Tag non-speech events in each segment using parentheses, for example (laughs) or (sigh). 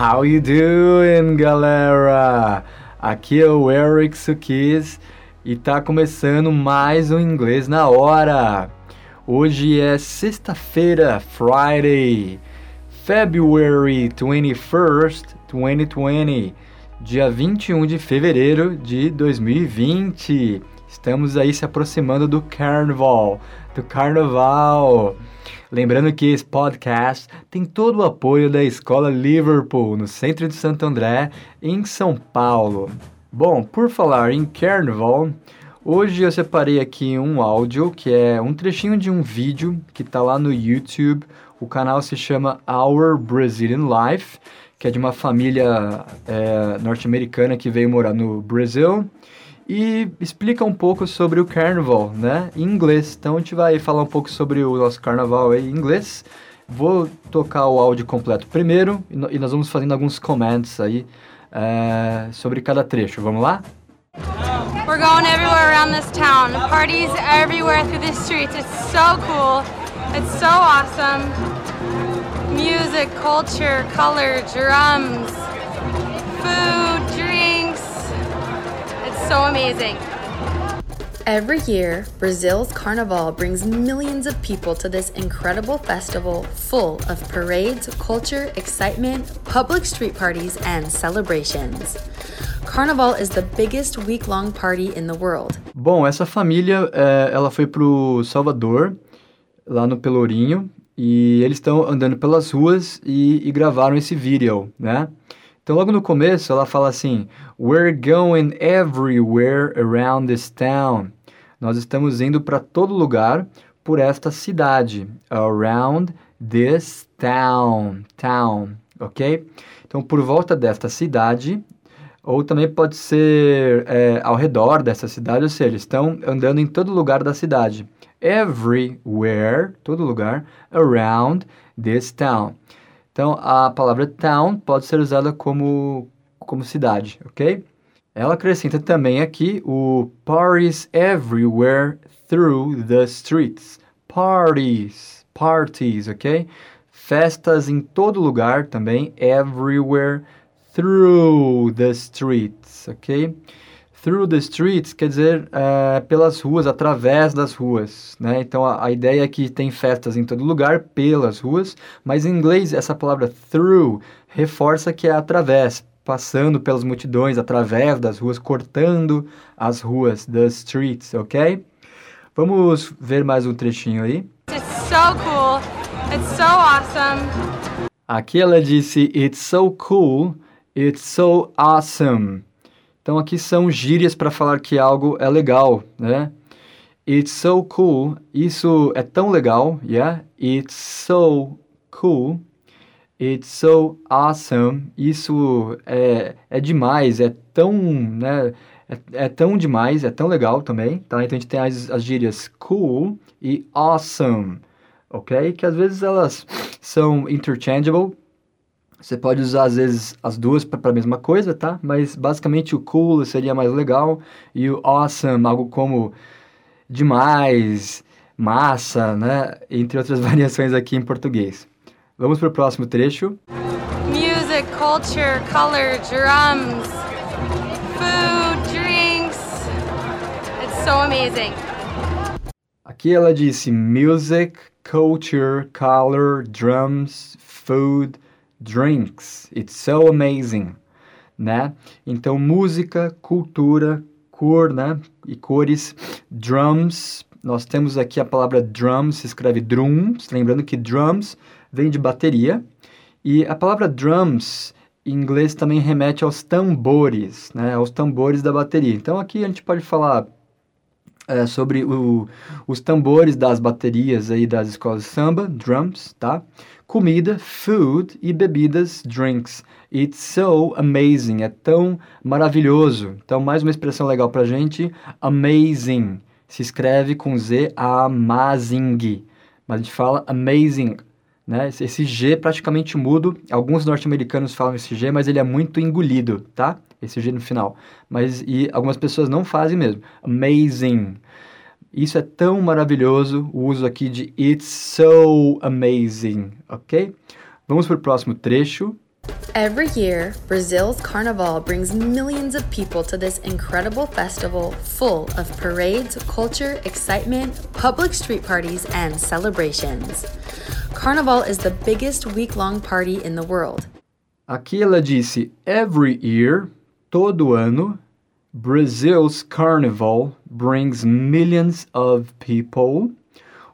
How you doing, galera? Aqui é o Eric Sukis e tá começando mais um inglês na hora. Hoje é sexta-feira, Friday, February 21st, 2020, dia 21 de fevereiro de 2020. Estamos aí se aproximando do Carnaval, do Carnaval. Lembrando que esse podcast tem todo o apoio da Escola Liverpool, no centro de Santo André, em São Paulo. Bom, por falar em Carnival, hoje eu separei aqui um áudio que é um trechinho de um vídeo que está lá no YouTube. O canal se chama Our Brazilian Life, que é de uma família é, norte-americana que veio morar no Brasil e explica um pouco sobre o carnaval, né, em inglês. Então a gente vai falar um pouco sobre o nosso carnaval em inglês. Vou tocar o áudio completo primeiro e nós vamos fazendo alguns comments aí é, sobre cada trecho. Vamos lá? We're going everywhere around this town. Parties everywhere through the streets. It's so cool. It's so awesome. Music, culture, color, drums, so amazing. Every year, Brazil's Carnival brings millions of people to this incredible festival full of parades, culture, excitement, public street parties, and celebrations. Carnival is the biggest week-long party in the world. Bom, essa família, é, ela foi pro Salvador, lá no Pelourinho, e eles estão andando pelas ruas e, e gravaram esse vídeo, né? Então, logo no começo, ela fala assim: We're going everywhere around this town. Nós estamos indo para todo lugar por esta cidade. Around this town. Town, ok? Então, por volta desta cidade, ou também pode ser é, ao redor dessa cidade, ou seja, estão andando em todo lugar da cidade. Everywhere, todo lugar, around this town. Então, a palavra town pode ser usada como, como cidade, ok? Ela acrescenta também aqui o parties everywhere through the streets. Parties, parties, ok? Festas em todo lugar também, everywhere through the streets, ok? Through the streets quer dizer uh, pelas ruas, através das ruas, né? Então a, a, ideia é que tem festas em todo lugar, pelas ruas, mas em inglês essa palavra through reforça que é através, passando pelas multidões, através das ruas, cortando as ruas, the streets, ok? Vamos ver mais um trechinho aí. It's so cool, it's so awesome. Aqui ela disse it's so cool, it's so awesome. Então aqui são gírias para falar que algo é legal, né? It's so cool. Isso é tão legal, yeah? It's so cool. It's so awesome. Isso é, é demais, é tão, né? É, é tão demais, é tão legal também, tá? Então a gente tem as, as gírias cool e awesome, ok? Que às vezes elas são interchangeable, você pode usar, às vezes, as duas para a mesma coisa, tá? Mas, basicamente, o cool seria mais legal e o awesome, algo como demais, massa, né? Entre outras (laughs) variações aqui em português. Vamos para o próximo trecho. Music, culture, color, drums, food, drinks. It's so amazing. Aqui ela disse music, culture, color, drums, food, drinks. It's so amazing, né? Então, música, cultura, cor, né? E cores, drums. Nós temos aqui a palavra drums, se escreve drums, lembrando que drums vem de bateria. E a palavra drums em inglês também remete aos tambores, né? Aos tambores da bateria. Então, aqui a gente pode falar é, sobre o, os tambores das baterias aí das escolas de samba, drums, tá? Comida, food e bebidas, drinks. It's so amazing, é tão maravilhoso. Então, mais uma expressão legal pra gente, amazing. Se escreve com Z, amazing. Mas a gente fala amazing, né? Esse G praticamente mudo. Alguns norte-americanos falam esse G, mas ele é muito engolido, tá? esse G no final. Mas e algumas pessoas não fazem mesmo. Amazing. Isso é tão maravilhoso, o uso aqui de it's so amazing, ok? Vamos para o próximo trecho. Every year, Brazil's Carnival brings millions of people to this incredible festival full of parades, culture, excitement, public street parties, and celebrations. Carnival is the biggest week long party in the world. Aqui ela disse every year, todo ano, Brazil's Carnival brings millions of people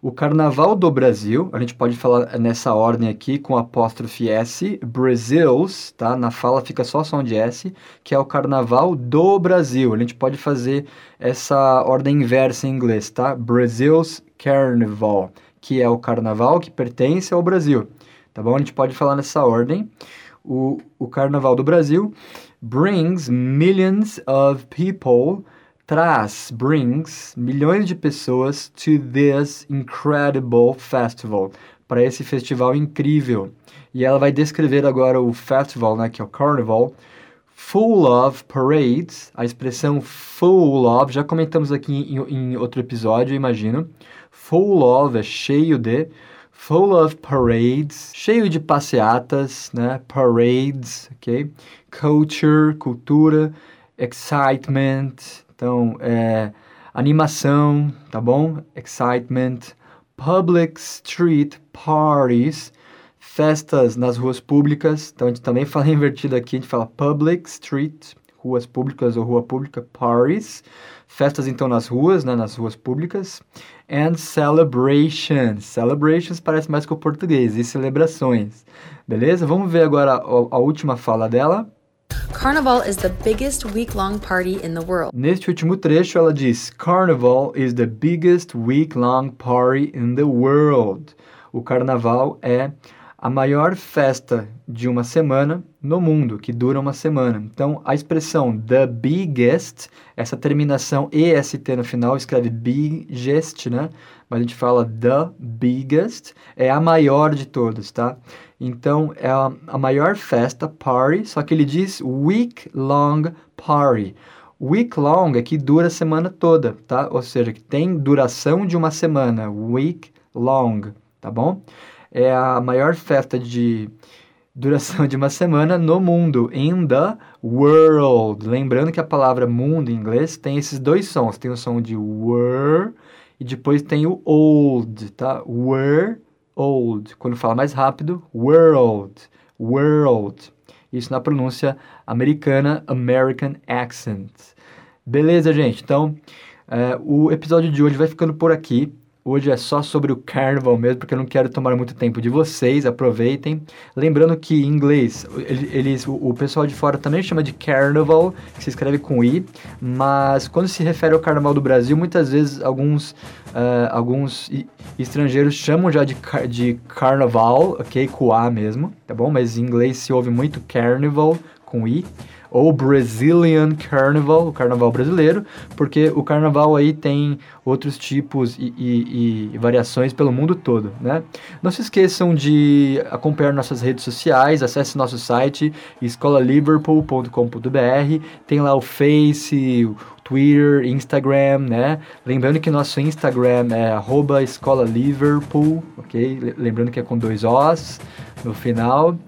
o Carnaval do Brasil, a gente pode falar nessa ordem aqui com apóstrofe S, Brazils, tá? Na fala fica só som de S, que é o Carnaval do Brasil. A gente pode fazer essa ordem inversa em inglês, tá? Brazil's Carnival, que é o carnaval que pertence ao Brasil, tá bom? A gente pode falar nessa ordem. O, o Carnaval do Brasil brings millions of people traz, brings, milhões de pessoas to this incredible festival, para esse festival incrível. E ela vai descrever agora o festival, né, que é o Carnival, full of parades, a expressão full of, já comentamos aqui em, em outro episódio, imagino. Full of é cheio de, full of parades, cheio de passeatas, né, parades, ok? Culture, cultura, excitement, então, é, animação, tá bom? Excitement, public street parties, festas nas ruas públicas. Então, a gente também fala (laughs) invertido aqui, a gente fala public street, ruas públicas ou rua pública, parties. Festas, então, nas ruas, né, nas ruas públicas. And celebrations. Celebrations parece mais com o português, e celebrações. Beleza? Vamos ver agora a, a última fala dela. Carnival is the biggest week-long party in the world. Neste último trecho, ela diz: Carnival is the biggest week-long party in the world. O carnaval é a maior festa de uma semana no mundo, que dura uma semana. Então, a expressão the biggest, essa terminação EST no final, escreve biggest, né? Mas a gente fala the biggest, é a maior de todas, tá? Então, é a, a maior festa, party, só que ele diz week long party. Week long é que dura a semana toda, tá? Ou seja, que tem duração de uma semana, week long, tá bom? É a maior festa de duração de uma semana no mundo, in the world. Lembrando que a palavra mundo em inglês tem esses dois sons, tem o som de were e depois tem o old, tá? Were old. Quando fala mais rápido, world, world. Isso na pronúncia americana, American accent. Beleza, gente? Então, é, o episódio de hoje vai ficando por aqui. Hoje é só sobre o Carnival mesmo, porque eu não quero tomar muito tempo de vocês, aproveitem. Lembrando que em inglês, eles, o pessoal de fora também chama de Carnival, que se escreve com I, mas quando se refere ao Carnaval do Brasil, muitas vezes alguns, uh, alguns estrangeiros chamam já de, de Carnaval, ok? Com A mesmo, tá bom? Mas em inglês se ouve muito Carnival com I ou Brazilian Carnival, o carnaval brasileiro, porque o carnaval aí tem outros tipos e, e, e, variações pelo mundo todo, né? Não se esqueçam de acompanhar nossas redes sociais, acesse nosso site escolaliverpool.com.br, tem lá o Face, o Twitter, Instagram, né? Lembrando que nosso Instagram é escolaliverpool, ok? Lembrando que é com dois Os no final.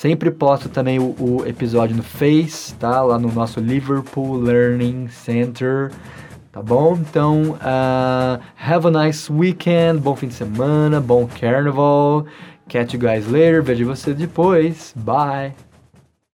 Sempre posto também o, o, episódio no Face, tá? Lá no nosso Liverpool Learning Center, tá bom? Então, uh, have a nice weekend, bom fim de semana, bom carnaval. Catch you guys later, vejo vocês depois. Bye!